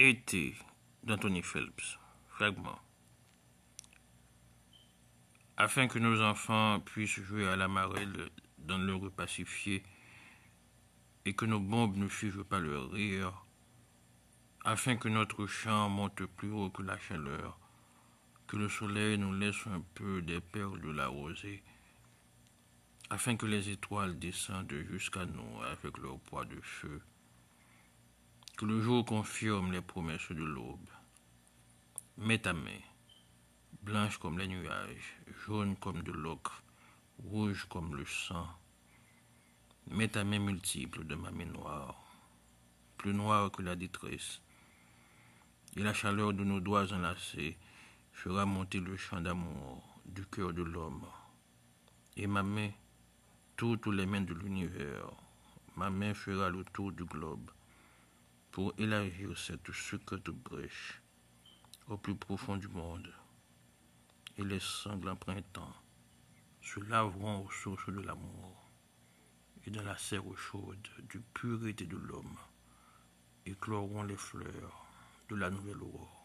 Été d'Anthony Phelps. Fragment. Afin que nos enfants puissent jouer à la marelle dans le rue pacifié et que nos bombes ne suivent pas leur rire, afin que notre chant monte plus haut que la chaleur, que le soleil nous laisse un peu des perles de la rosée, afin que les étoiles descendent jusqu'à nous avec leur poids de feu, que le jour confirme les promesses de l'aube. Mets ta main, blanche comme les nuages, jaune comme de l'ocre, rouge comme le sang. Mets ta main multiple de ma main noire, plus noire que la détresse, et la chaleur de nos doigts enlacés fera monter le chant d'amour du cœur de l'homme. Et ma main, toutes les mains de l'univers, ma main fera le tour du globe pour élargir cette secrète brèche au plus profond du monde. Et les sanglants printemps se laveront aux sources de l'amour et dans la serre chaude du pureté de l'homme écloreront les fleurs de la nouvelle aurore.